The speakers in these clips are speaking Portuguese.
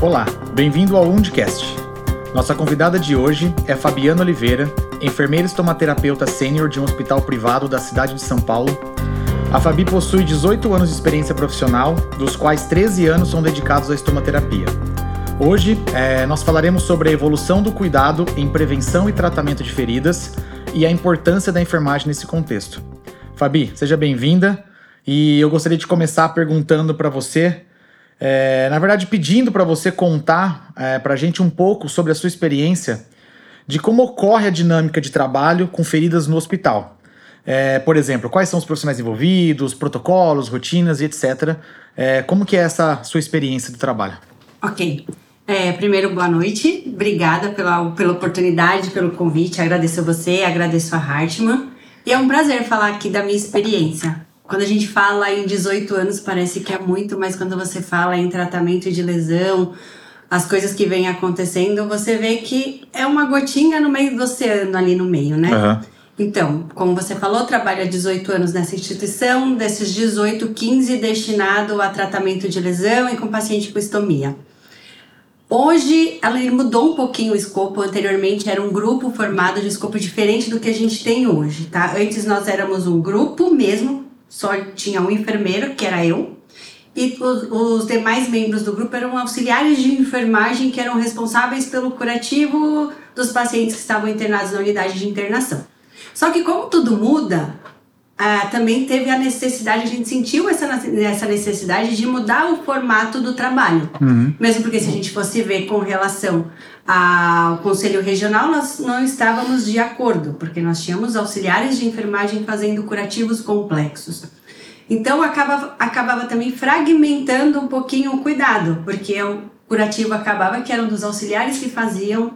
Olá, bem-vindo ao Undcast. Nossa convidada de hoje é Fabiana Oliveira, enfermeira estomaterapeuta sênior de um hospital privado da cidade de São Paulo. A Fabi possui 18 anos de experiência profissional, dos quais 13 anos são dedicados à estomaterapia. Hoje, é, nós falaremos sobre a evolução do cuidado em prevenção e tratamento de feridas e a importância da enfermagem nesse contexto. Fabi, seja bem-vinda e eu gostaria de começar perguntando para você, é, na verdade, pedindo para você contar é, para a gente um pouco sobre a sua experiência de como ocorre a dinâmica de trabalho com feridas no hospital. É, por exemplo, quais são os profissionais envolvidos, protocolos, rotinas e etc. É, como que é essa sua experiência do trabalho? Ok. É, primeiro, boa noite. Obrigada pela, pela oportunidade, pelo convite. Agradeço a você, agradeço a Hartmann. E é um prazer falar aqui da minha experiência. Quando a gente fala em 18 anos, parece que é muito, mas quando você fala em tratamento de lesão, as coisas que vêm acontecendo, você vê que é uma gotinha no meio do oceano ali no meio, né? Uhum. Então, como você falou, trabalho há 18 anos nessa instituição, desses 18, 15 destinado a tratamento de lesão e com paciente com estomia. Hoje ela mudou um pouquinho o escopo. Anteriormente era um grupo formado de escopo diferente do que a gente tem hoje, tá? Antes nós éramos um grupo mesmo, só tinha um enfermeiro, que era eu, e os, os demais membros do grupo eram auxiliares de enfermagem que eram responsáveis pelo curativo dos pacientes que estavam internados na unidade de internação. Só que como tudo muda, ah, também teve a necessidade, a gente sentiu essa, essa necessidade de mudar o formato do trabalho. Uhum. Mesmo porque se a gente fosse ver com relação ao Conselho Regional, nós não estávamos de acordo, porque nós tínhamos auxiliares de enfermagem fazendo curativos complexos. Então acaba, acabava também fragmentando um pouquinho o cuidado, porque o curativo acabava que eram dos auxiliares que faziam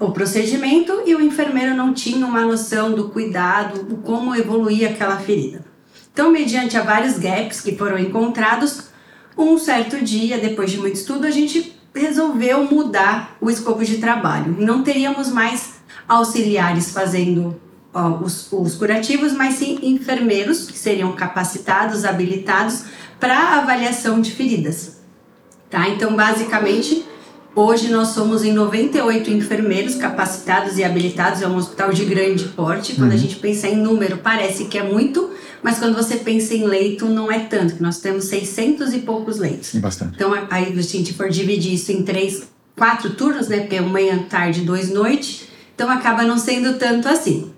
o procedimento e o enfermeiro não tinha uma noção do cuidado, do como evoluir aquela ferida. Então, mediante a vários gaps que foram encontrados, um certo dia, depois de muito estudo, a gente resolveu mudar o escopo de trabalho. Não teríamos mais auxiliares fazendo ó, os, os curativos, mas sim enfermeiros que seriam capacitados, habilitados para avaliação de feridas. Tá? Então, basicamente, Hoje nós somos em 98 enfermeiros capacitados e habilitados, é um hospital de grande porte. Quando uhum. a gente pensa em número, parece que é muito, mas quando você pensa em leito, não é tanto, nós temos 600 e poucos leitos. Bastante. Então, aí se a gente for dividir isso em três, quatro turnos, né, porque é manhã, tarde, dois, noite, então acaba não sendo tanto assim.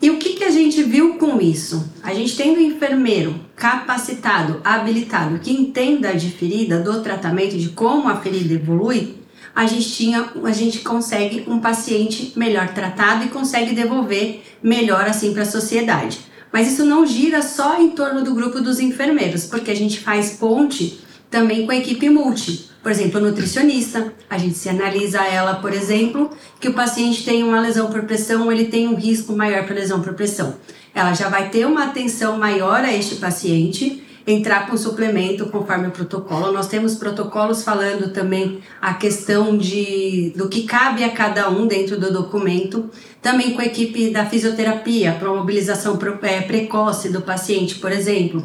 E o que, que a gente viu com isso? A gente tendo um enfermeiro capacitado, habilitado, que entenda de ferida, do tratamento, de como a ferida evolui, a gente tinha, a gente consegue um paciente melhor tratado e consegue devolver melhor assim para a sociedade. Mas isso não gira só em torno do grupo dos enfermeiros, porque a gente faz ponte também com a equipe multi. Por exemplo, nutricionista, a gente se analisa ela, por exemplo, que o paciente tem uma lesão por pressão, ele tem um risco maior para lesão por pressão. Ela já vai ter uma atenção maior a este paciente entrar com suplemento conforme o protocolo. Nós temos protocolos falando também a questão de do que cabe a cada um dentro do documento. Também com a equipe da fisioterapia, para mobilização é, precoce do paciente, por exemplo.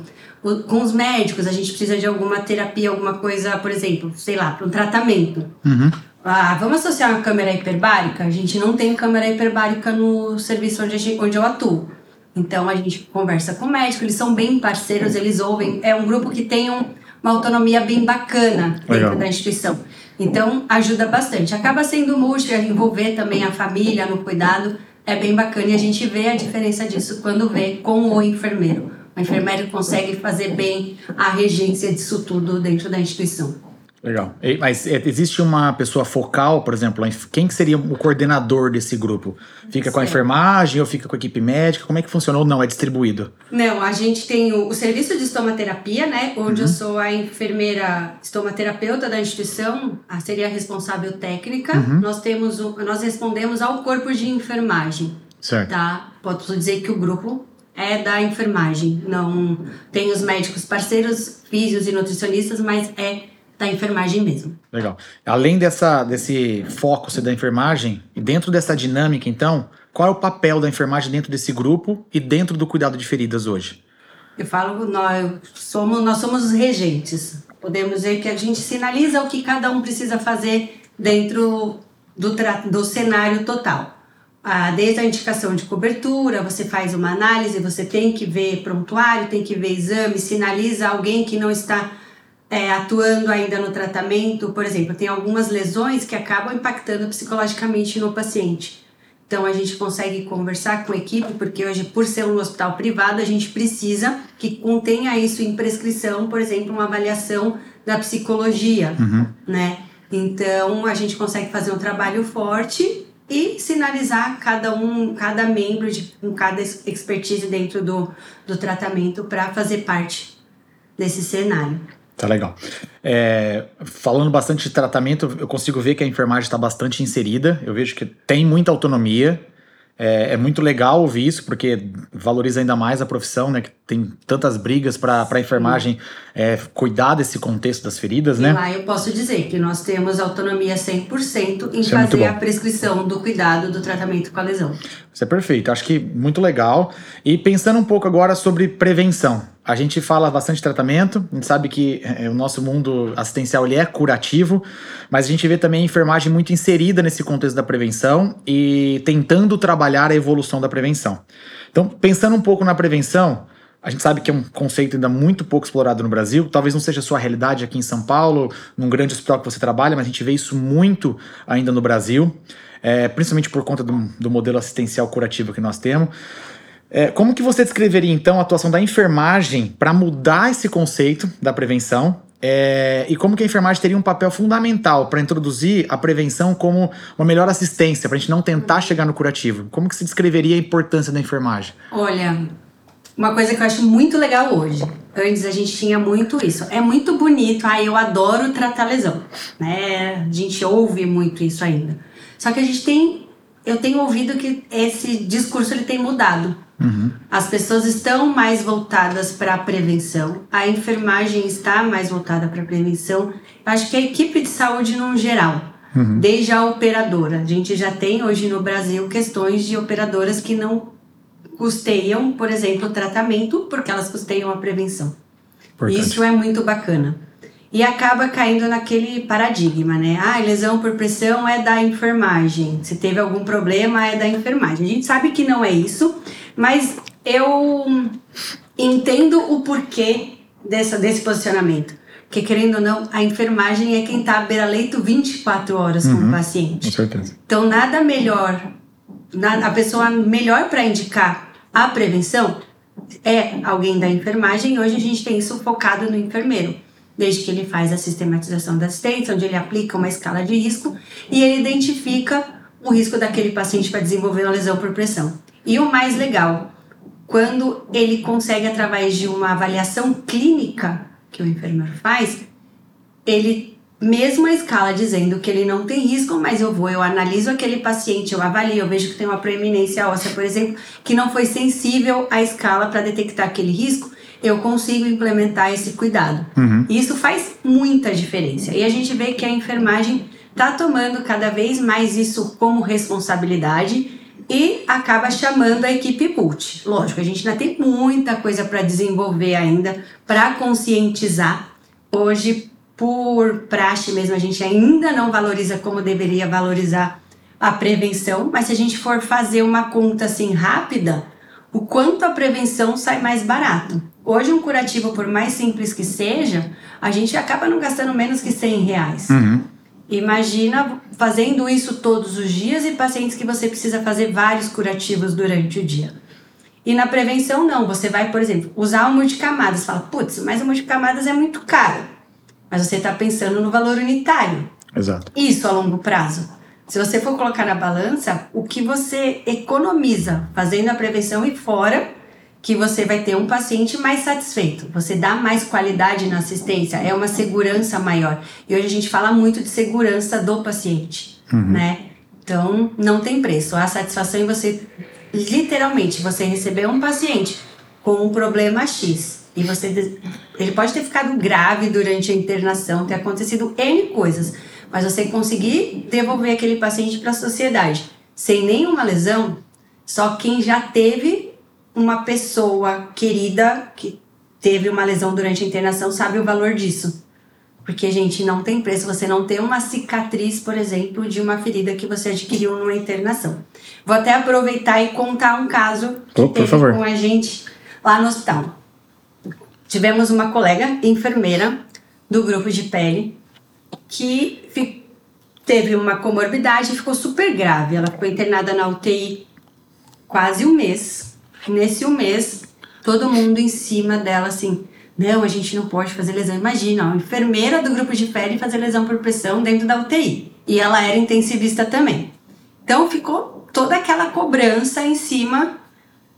Com os médicos, a gente precisa de alguma terapia, alguma coisa, por exemplo, sei lá, para um tratamento. Uhum. Ah, vamos associar uma câmera hiperbárica? A gente não tem câmera hiperbárica no serviço onde, gente, onde eu atuo. Então a gente conversa com o médico, eles são bem parceiros, eles ouvem. É um grupo que tem um, uma autonomia bem bacana dentro Legal. da instituição. Então ajuda bastante. Acaba sendo múltiplo, envolver também a família no cuidado. É bem bacana e a gente vê a diferença disso quando vê com o enfermeiro. O enfermeiro consegue fazer bem a regência disso tudo dentro da instituição. Legal. Mas é, existe uma pessoa focal, por exemplo, quem que seria o coordenador desse grupo? Fica com a enfermagem ou fica com a equipe médica? Como é que funciona ou não? É distribuído? Não, a gente tem o, o serviço de estomaterapia, né? Onde uhum. eu sou a enfermeira estomaterapeuta da instituição, a seria a responsável técnica. Uhum. Nós temos, nós respondemos ao corpo de enfermagem. Certo. Tá? Posso dizer que o grupo é da enfermagem. Não tem os médicos parceiros, físios e nutricionistas, mas é da enfermagem mesmo. Legal. Além dessa, desse foco da enfermagem, dentro dessa dinâmica, então, qual é o papel da enfermagem dentro desse grupo e dentro do cuidado de feridas hoje? Eu falo, nós somos, nós somos os regentes. Podemos dizer que a gente sinaliza o que cada um precisa fazer dentro do, do cenário total. Ah, desde a indicação de cobertura, você faz uma análise, você tem que ver prontuário, tem que ver exame, sinaliza alguém que não está é, atuando ainda no tratamento. Por exemplo, tem algumas lesões que acabam impactando psicologicamente no paciente. Então a gente consegue conversar com a equipe, porque hoje, por ser um hospital privado, a gente precisa que contenha isso em prescrição, por exemplo, uma avaliação da psicologia, uhum. né? Então a gente consegue fazer um trabalho forte e sinalizar cada um, cada membro de, com cada expertise dentro do, do tratamento para fazer parte desse cenário. Tá legal. É, falando bastante de tratamento, eu consigo ver que a enfermagem está bastante inserida. Eu vejo que tem muita autonomia. É, é, muito legal ouvir isso, porque valoriza ainda mais a profissão, né? Que tem tantas brigas para a enfermagem é, cuidar desse contexto das feridas, e né? Lá eu posso dizer que nós temos autonomia 100% em isso é fazer é a prescrição do cuidado do tratamento com a lesão. Isso é perfeito, acho que muito legal. E pensando um pouco agora sobre prevenção. A gente fala bastante de tratamento, a gente sabe que é, o nosso mundo assistencial ele é curativo, mas a gente vê também a enfermagem muito inserida nesse contexto da prevenção e tentando trabalhar a evolução da prevenção. Então, pensando um pouco na prevenção, a gente sabe que é um conceito ainda muito pouco explorado no Brasil, talvez não seja a sua realidade aqui em São Paulo, num grande hospital que você trabalha, mas a gente vê isso muito ainda no Brasil, é, principalmente por conta do, do modelo assistencial curativo que nós temos. É, como que você descreveria então a atuação da enfermagem para mudar esse conceito da prevenção? É, e como que a enfermagem teria um papel fundamental para introduzir a prevenção como uma melhor assistência, para a gente não tentar chegar no curativo? Como que se descreveria a importância da enfermagem? Olha, uma coisa que eu acho muito legal hoje. Antes a gente tinha muito isso. É muito bonito, ah, eu adoro tratar lesão. Né? A gente ouve muito isso ainda. Só que a gente tem. Eu tenho ouvido que esse discurso ele tem mudado. Uhum. As pessoas estão mais voltadas para a prevenção, a enfermagem está mais voltada para a prevenção. Acho que a equipe de saúde, no geral, uhum. desde a operadora. A gente já tem hoje no Brasil questões de operadoras que não custeiam, por exemplo, o tratamento, porque elas custeiam a prevenção. Importante. Isso é muito bacana. E acaba caindo naquele paradigma, né? Ah, lesão por pressão é da enfermagem. Se teve algum problema, é da enfermagem. A gente sabe que não é isso, mas eu entendo o porquê dessa, desse posicionamento. Porque, querendo ou não, a enfermagem é quem está à beira-leito 24 horas uhum, com o paciente. Com certeza. Então, nada melhor, a pessoa melhor para indicar a prevenção é alguém da enfermagem. Hoje a gente tem isso focado no enfermeiro. Desde que ele faz a sistematização da assistência, onde ele aplica uma escala de risco e ele identifica o risco daquele paciente para desenvolver uma lesão por pressão. E o mais legal, quando ele consegue, através de uma avaliação clínica que o enfermeiro faz, ele, mesmo a escala dizendo que ele não tem risco, mas eu vou, eu analiso aquele paciente, eu avalio, eu vejo que tem uma preeminência óssea, por exemplo, que não foi sensível à escala para detectar aquele risco, eu consigo implementar esse cuidado. Uhum. Isso faz muita diferença. E a gente vê que a enfermagem está tomando cada vez mais isso como responsabilidade e acaba chamando a equipe multi. Lógico, a gente ainda tem muita coisa para desenvolver ainda, para conscientizar. Hoje, por praxe mesmo, a gente ainda não valoriza como deveria valorizar a prevenção, mas se a gente for fazer uma conta assim rápida, o quanto a prevenção sai mais barato. Hoje, um curativo, por mais simples que seja, a gente acaba não gastando menos que 100 reais. Uhum. Imagina fazendo isso todos os dias e pacientes que você precisa fazer vários curativos durante o dia. E na prevenção, não. Você vai, por exemplo, usar o multicamadas. Fala, putz, mas o multicamadas é muito caro. Mas você está pensando no valor unitário. Exato. Isso a longo prazo. Se você for colocar na balança, o que você economiza fazendo a prevenção e fora que você vai ter um paciente mais satisfeito. Você dá mais qualidade na assistência, é uma segurança maior. E hoje a gente fala muito de segurança do paciente, uhum. né? Então, não tem preço. A satisfação em você, literalmente, você receber um paciente com um problema X e você, ele pode ter ficado grave durante a internação, ter acontecido N coisas, mas você conseguir devolver aquele paciente para a sociedade sem nenhuma lesão, só quem já teve uma pessoa querida que teve uma lesão durante a internação sabe o valor disso. Porque, gente, não tem preço você não ter uma cicatriz, por exemplo, de uma ferida que você adquiriu numa internação. Vou até aproveitar e contar um caso que oh, teve favor. com a gente lá no hospital. Tivemos uma colega enfermeira do grupo de pele que teve uma comorbidade e ficou super grave. Ela ficou internada na UTI quase um mês. Nesse um mês, todo mundo em cima dela assim não, a gente não pode fazer lesão. Imagina, uma enfermeira do grupo de pele fazer lesão por pressão dentro da UTI. E ela era intensivista também. Então ficou toda aquela cobrança em cima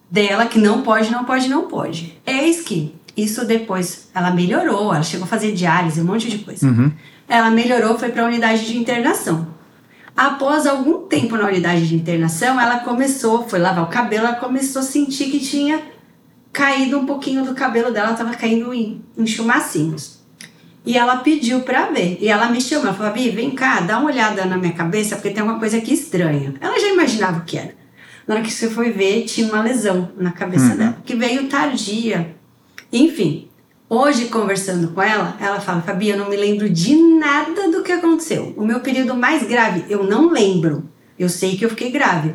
dela que não pode, não pode, não pode. Eis que isso depois ela melhorou, ela chegou a fazer diálise, um monte de coisa. Uhum. Ela melhorou, foi para a unidade de internação. Após algum tempo na unidade de internação, ela começou, foi lavar o cabelo, ela começou a sentir que tinha caído um pouquinho do cabelo dela, estava caindo em, em chumacinhos. E ela pediu para ver. E ela me chamou, ela falou: Bi, vem cá, dá uma olhada na minha cabeça, porque tem uma coisa aqui estranha. Ela já imaginava o que era. Na hora que você foi ver, tinha uma lesão na cabeça uhum. dela, que veio tardia. Enfim, hoje conversando com ela, ela fala: Fabi, eu não me lembro de nada do que aconteceu. O meu período mais grave, eu não lembro. Eu sei que eu fiquei grave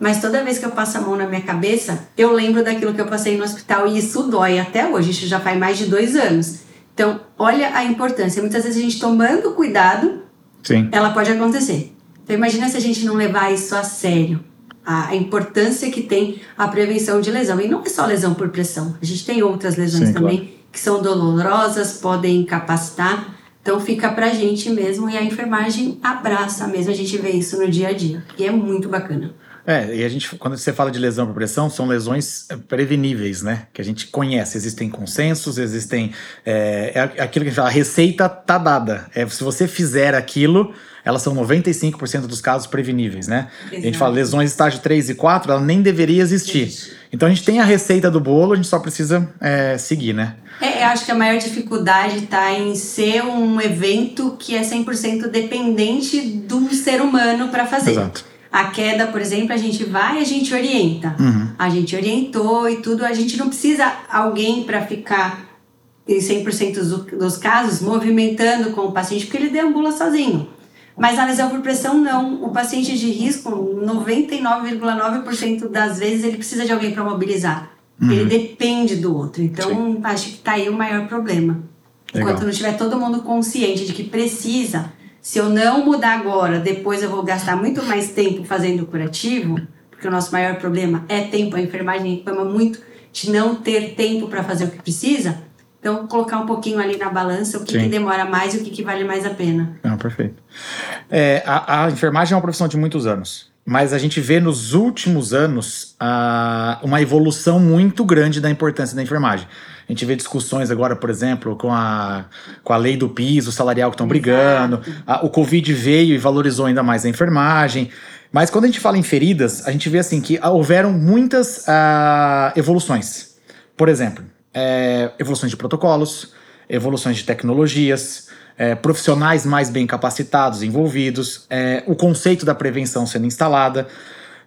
mas toda vez que eu passo a mão na minha cabeça, eu lembro daquilo que eu passei no hospital e isso dói até hoje. Isso já faz mais de dois anos. Então, olha a importância. Muitas vezes a gente tomando cuidado, Sim. ela pode acontecer. Então, imagina se a gente não levar isso a sério. A importância que tem a prevenção de lesão. E não é só lesão por pressão. A gente tem outras lesões Sim, também claro. Que são dolorosas, podem incapacitar. Então fica pra gente mesmo e a enfermagem abraça mesmo. A gente vê isso no dia a dia. E é muito bacana. É, e a gente, quando você fala de lesão por pressão, são lesões é, preveníveis, né? Que a gente conhece. Existem consensos, existem. É, é aquilo que a gente fala, a receita tá dada. É, se você fizer aquilo, elas são 95% dos casos preveníveis, né? Exato. A gente fala lesões estágio 3 e 4, ela nem deveria existir. Existe. Então a gente tem a receita do bolo, a gente só precisa é, seguir, né? É, eu acho que a maior dificuldade está em ser um evento que é 100% dependente do ser humano para fazer. Exato. A queda, por exemplo, a gente vai e a gente orienta. Uhum. A gente orientou e tudo. A gente não precisa alguém para ficar em 100% dos casos movimentando com o paciente, porque ele deambula sozinho. Mas a lesão por pressão, não. O paciente de risco, 99,9% das vezes, ele precisa de alguém para mobilizar. Uhum. Ele depende do outro. Então, Sim. acho que está aí o maior problema. Legal. Enquanto não tiver todo mundo consciente de que precisa, se eu não mudar agora, depois eu vou gastar muito mais tempo fazendo o curativo, porque o nosso maior problema é tempo. A enfermagem reclama muito de não ter tempo para fazer o que precisa. Então, colocar um pouquinho ali na balança o que, que demora mais e o que, que vale mais a pena. Não, perfeito. É, a, a, enfermagem é uma profissão de muitos anos, mas a gente vê nos últimos anos a, uma evolução muito grande da importância da enfermagem. A gente vê discussões agora, por exemplo, com a, com a lei do piso salarial que estão brigando. A, o Covid veio e valorizou ainda mais a enfermagem. Mas quando a gente fala em feridas, a gente vê assim que houveram muitas uh, evoluções. Por exemplo, é, evoluções de protocolos, evoluções de tecnologias, é, profissionais mais bem capacitados envolvidos, é, o conceito da prevenção sendo instalada.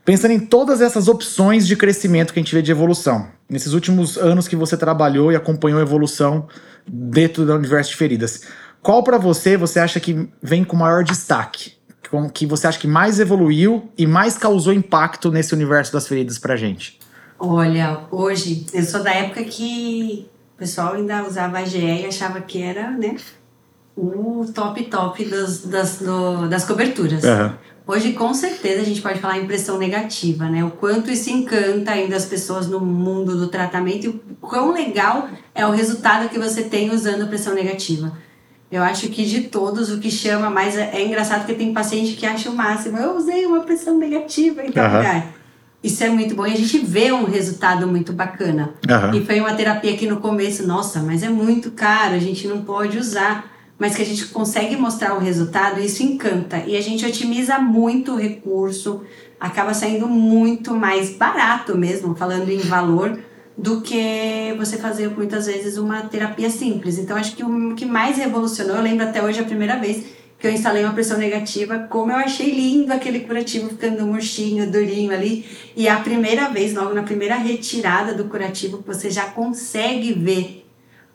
Pensando em todas essas opções de crescimento que a gente vê de evolução, nesses últimos anos que você trabalhou e acompanhou a evolução dentro do universo de feridas, qual para você você acha que vem com maior destaque? Que você acha que mais evoluiu e mais causou impacto nesse universo das feridas pra gente? Olha, hoje, eu sou da época que o pessoal ainda usava a GE e achava que era, né, o top top dos, das, do, das coberturas. Uhum. Hoje, com certeza, a gente pode falar impressão negativa, né? O quanto isso encanta ainda as pessoas no mundo do tratamento e o quão legal é o resultado que você tem usando pressão negativa. Eu acho que de todos, o que chama mais é, é engraçado porque tem paciente que acha o máximo. Eu usei uma pressão negativa em tal uhum. lugar. Isso é muito bom e a gente vê um resultado muito bacana. Uhum. E foi uma terapia que no começo, nossa, mas é muito caro, a gente não pode usar mas que a gente consegue mostrar o resultado, isso encanta. E a gente otimiza muito o recurso, acaba saindo muito mais barato mesmo, falando em valor, do que você fazer muitas vezes uma terapia simples. Então, acho que o que mais revolucionou, eu lembro até hoje a primeira vez que eu instalei uma pressão negativa, como eu achei lindo aquele curativo ficando murchinho, durinho ali. E a primeira vez, logo na primeira retirada do curativo, você já consegue ver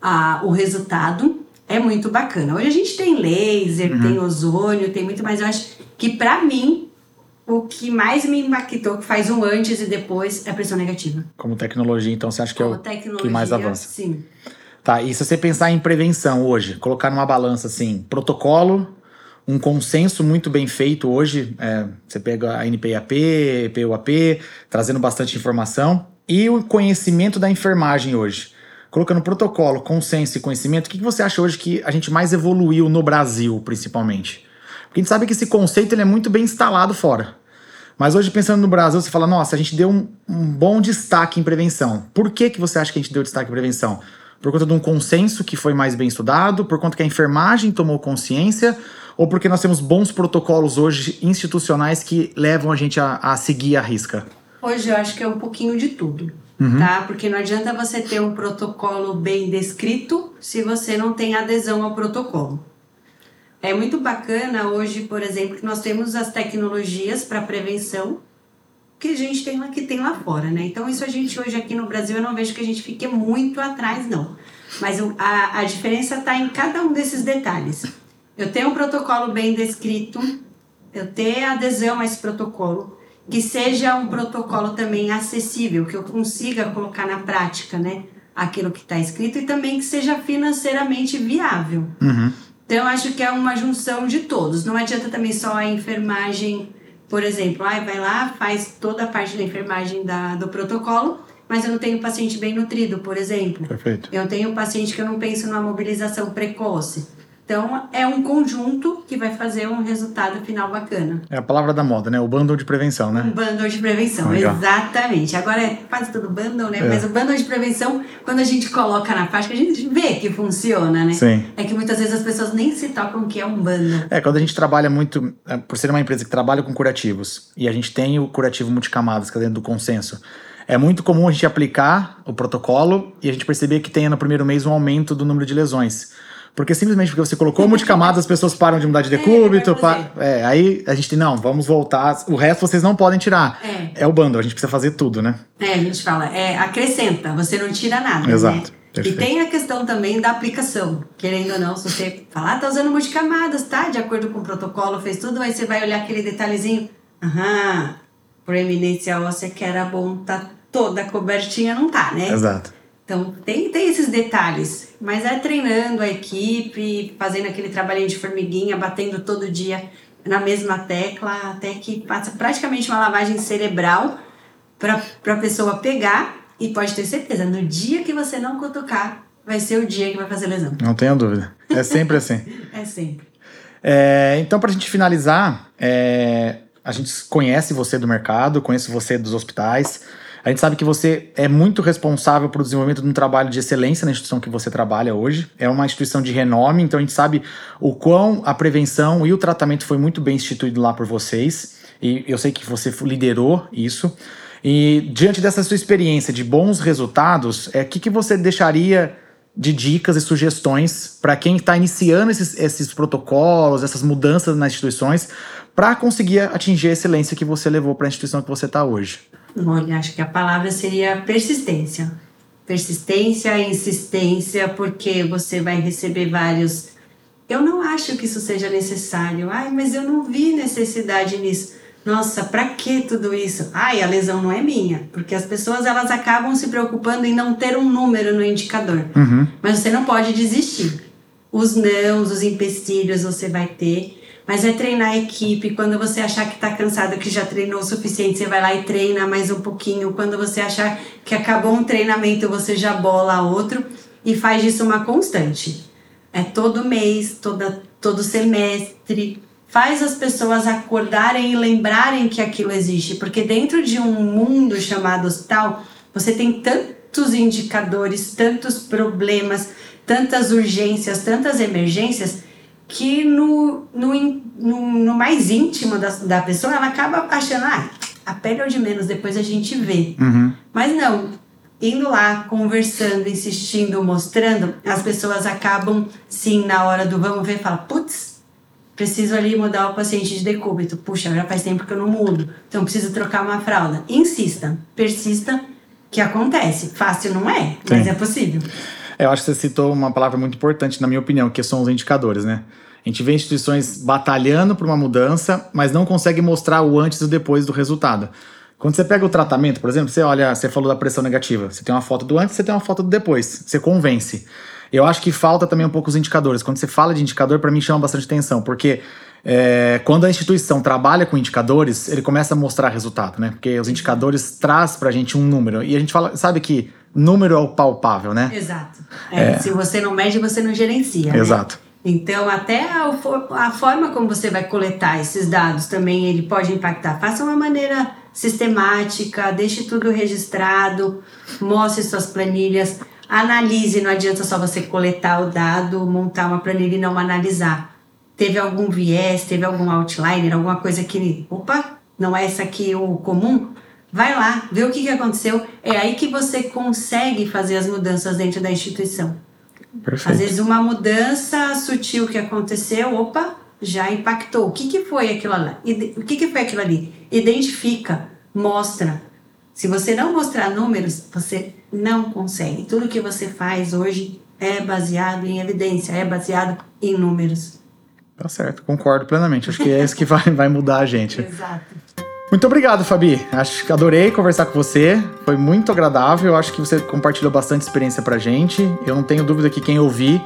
a, o resultado é muito bacana. Hoje a gente tem laser, uhum. tem ozônio, tem muito mais. Eu acho que para mim o que mais me impactou, que faz um antes e depois, é a pressão negativa. Como tecnologia, então você acha que Como é o que mais avança? Sim. Tá, e se você pensar em prevenção hoje, colocar numa balança assim, protocolo, um consenso muito bem feito hoje, é, você pega a NPAP, PUAP, trazendo bastante informação, e o conhecimento da enfermagem hoje. Colocando protocolo, consenso e conhecimento, o que, você acha hoje que a gente mais evoluiu no Brasil, principalmente? Porque a gente sabe que esse conceito ele é muito bem instalado fora. Mas hoje, pensando no Brasil, você fala, nossa, a gente deu um, um bom destaque em prevenção. Por que, que você acha que a gente deu destaque em prevenção? Por conta de um consenso que foi mais bem estudado, por conta que a enfermagem tomou consciência, ou porque nós temos bons protocolos hoje institucionais que levam a gente a, a seguir a risca? Hoje eu acho que é um pouquinho de tudo, uhum. tá? Porque não adianta você ter um protocolo bem descrito se você não tem adesão ao protocolo. É muito bacana hoje, por exemplo, que nós temos as tecnologias para prevenção que a gente tem lá que tem lá fora, né? Então isso a gente hoje aqui no Brasil eu não vejo que a gente fique muito atrás não. Mas a, a diferença está em cada um desses detalhes. Eu tenho um protocolo bem descrito, eu ter adesão a esse protocolo, que seja um protocolo também acessível, que eu consiga colocar na prática, né? Aquilo que está escrito e também que seja financeiramente viável. Uhum. Então, acho que é uma junção de todos. Não adianta também só a enfermagem, por exemplo, ah, vai lá, faz toda a parte da enfermagem da, do protocolo, mas eu não tenho paciente bem nutrido, por exemplo. Perfeito. Eu tenho um paciente que eu não penso numa mobilização precoce. Então, é um conjunto que vai fazer um resultado final bacana. É a palavra da moda, né? O bundle de prevenção, né? Um bundle de prevenção, Legal. exatamente. Agora é quase tudo bundle, né? É. Mas o bundle de prevenção, quando a gente coloca na prática, a gente vê que funciona, né? Sim. É que muitas vezes as pessoas nem se tocam que é um bundle. É, quando a gente trabalha muito, é, por ser uma empresa que trabalha com curativos, e a gente tem o curativo multicamadas, que é dentro do consenso, é muito comum a gente aplicar o protocolo e a gente perceber que tenha no primeiro mês um aumento do número de lesões. Porque simplesmente porque você colocou um multicamadas, as pessoas param de mudar de decúbito. É, é, aí a gente, não, vamos voltar. O resto vocês não podem tirar. É. é o bando, a gente precisa fazer tudo, né? É, a gente fala, é, acrescenta, você não tira nada. Né? Exato. Né? E tem a questão também da aplicação. Querendo ou não, se você falar, ah, tá usando multicamadas, tá? De acordo com o protocolo, fez tudo, aí você vai olhar aquele detalhezinho. Aham, proeminência óssea que era bom, tá toda cobertinha, não tá, né? Exato. Então, tem, tem esses detalhes, mas é treinando a equipe, fazendo aquele trabalhinho de formiguinha, batendo todo dia na mesma tecla, até que passa praticamente uma lavagem cerebral para a pessoa pegar e pode ter certeza, no dia que você não cutucar, vai ser o dia que vai fazer lesão. Não tenha dúvida. É sempre assim. é sempre. É, então, para a gente finalizar, é, a gente conhece você do mercado, conhece você dos hospitais. A gente sabe que você é muito responsável pelo desenvolvimento de um trabalho de excelência na instituição que você trabalha hoje. É uma instituição de renome, então a gente sabe o quão a prevenção e o tratamento foi muito bem instituído lá por vocês. E eu sei que você liderou isso. E diante dessa sua experiência de bons resultados, é que, que você deixaria de dicas e sugestões para quem está iniciando esses, esses protocolos, essas mudanças nas instituições, para conseguir atingir a excelência que você levou para a instituição que você está hoje? Olha, acho que a palavra seria persistência. Persistência, insistência, porque você vai receber vários. Eu não acho que isso seja necessário. Ai, mas eu não vi necessidade nisso. Nossa, para que tudo isso? Ai, a lesão não é minha, porque as pessoas elas acabam se preocupando em não ter um número no indicador. Uhum. Mas você não pode desistir. Os nãos, os empecilhos você vai ter mas é treinar a equipe. Quando você achar que está cansado, que já treinou o suficiente, você vai lá e treina mais um pouquinho. Quando você achar que acabou um treinamento, você já bola outro e faz disso uma constante. É todo mês, toda, todo semestre. Faz as pessoas acordarem e lembrarem que aquilo existe. Porque dentro de um mundo chamado hospital, você tem tantos indicadores, tantos problemas, tantas urgências, tantas emergências que no, no, no, no, mais íntimo da, da pessoa ela acaba achando, ah, a pele é o de menos, depois a gente vê. Uhum. Mas não, indo lá, conversando, insistindo, mostrando, as pessoas acabam, sim, na hora do vamos ver, fala, putz, preciso ali mudar o paciente de decúbito. Puxa, já faz tempo que eu não mudo, então preciso trocar uma fralda. Insista, persista, que acontece. Fácil não é, mas sim. é possível. Eu acho que você citou uma palavra muito importante, na minha opinião, que são os indicadores, né? A gente vê instituições batalhando por uma mudança, mas não consegue mostrar o antes e o depois do resultado. Quando você pega o tratamento, por exemplo, você olha, você falou da pressão negativa, você tem uma foto do antes, você tem uma foto do depois, você convence. Eu acho que falta também um pouco os indicadores. Quando você fala de indicador, para mim chama bastante atenção, porque é, quando a instituição trabalha com indicadores, ele começa a mostrar resultado, né? Porque os indicadores traz pra gente um número. E a gente fala, sabe que número é o palpável, né? Exato. É, é. Se você não mede, você não gerencia. Né? Exato. Né? Então, até a, a, forma como você vai coletar esses dados também ele pode impactar. Faça uma maneira sistemática, deixe tudo registrado, mostre suas planilhas, analise. Não adianta só você coletar o dado, montar uma planilha e não analisar. Teve algum viés, teve algum outliner, alguma coisa que, opa, não é essa aqui o comum? Vai lá, vê o que, que aconteceu. É aí que você consegue fazer as mudanças dentro da instituição. Perfeito. Às vezes uma mudança sutil que aconteceu, opa, já impactou. O que, que foi aquilo ali? O que, que foi aquilo ali? Identifica, mostra. Se você não mostrar números, você não consegue. Tudo que você faz hoje é baseado em evidência, é baseado em números. Tá certo, concordo plenamente. Acho que é isso que vai, vai mudar a gente. Exato. Muito obrigado, Fabi. Acho que adorei conversar com você. Foi muito agradável. Acho que você compartilhou bastante experiência pra gente. Eu não tenho dúvida que quem ouvir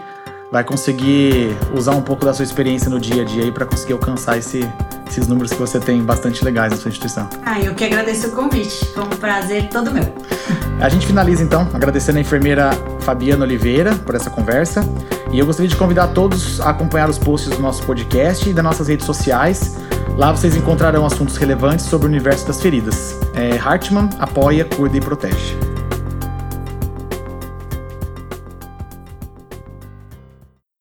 vai conseguir usar um pouco da sua experiência no dia a dia aí para conseguir alcançar esse, esses números que você tem bastante legais na sua instituição. Ah, eu que agradeço o convite. Foi um prazer todo meu. A gente finaliza então agradecendo a enfermeira Fabiana Oliveira por essa conversa. E eu gostaria de convidar todos a acompanhar os posts do nosso podcast e das nossas redes sociais. Lá vocês encontrarão assuntos relevantes sobre o universo das feridas. É, Hartmann apoia, cuida e protege.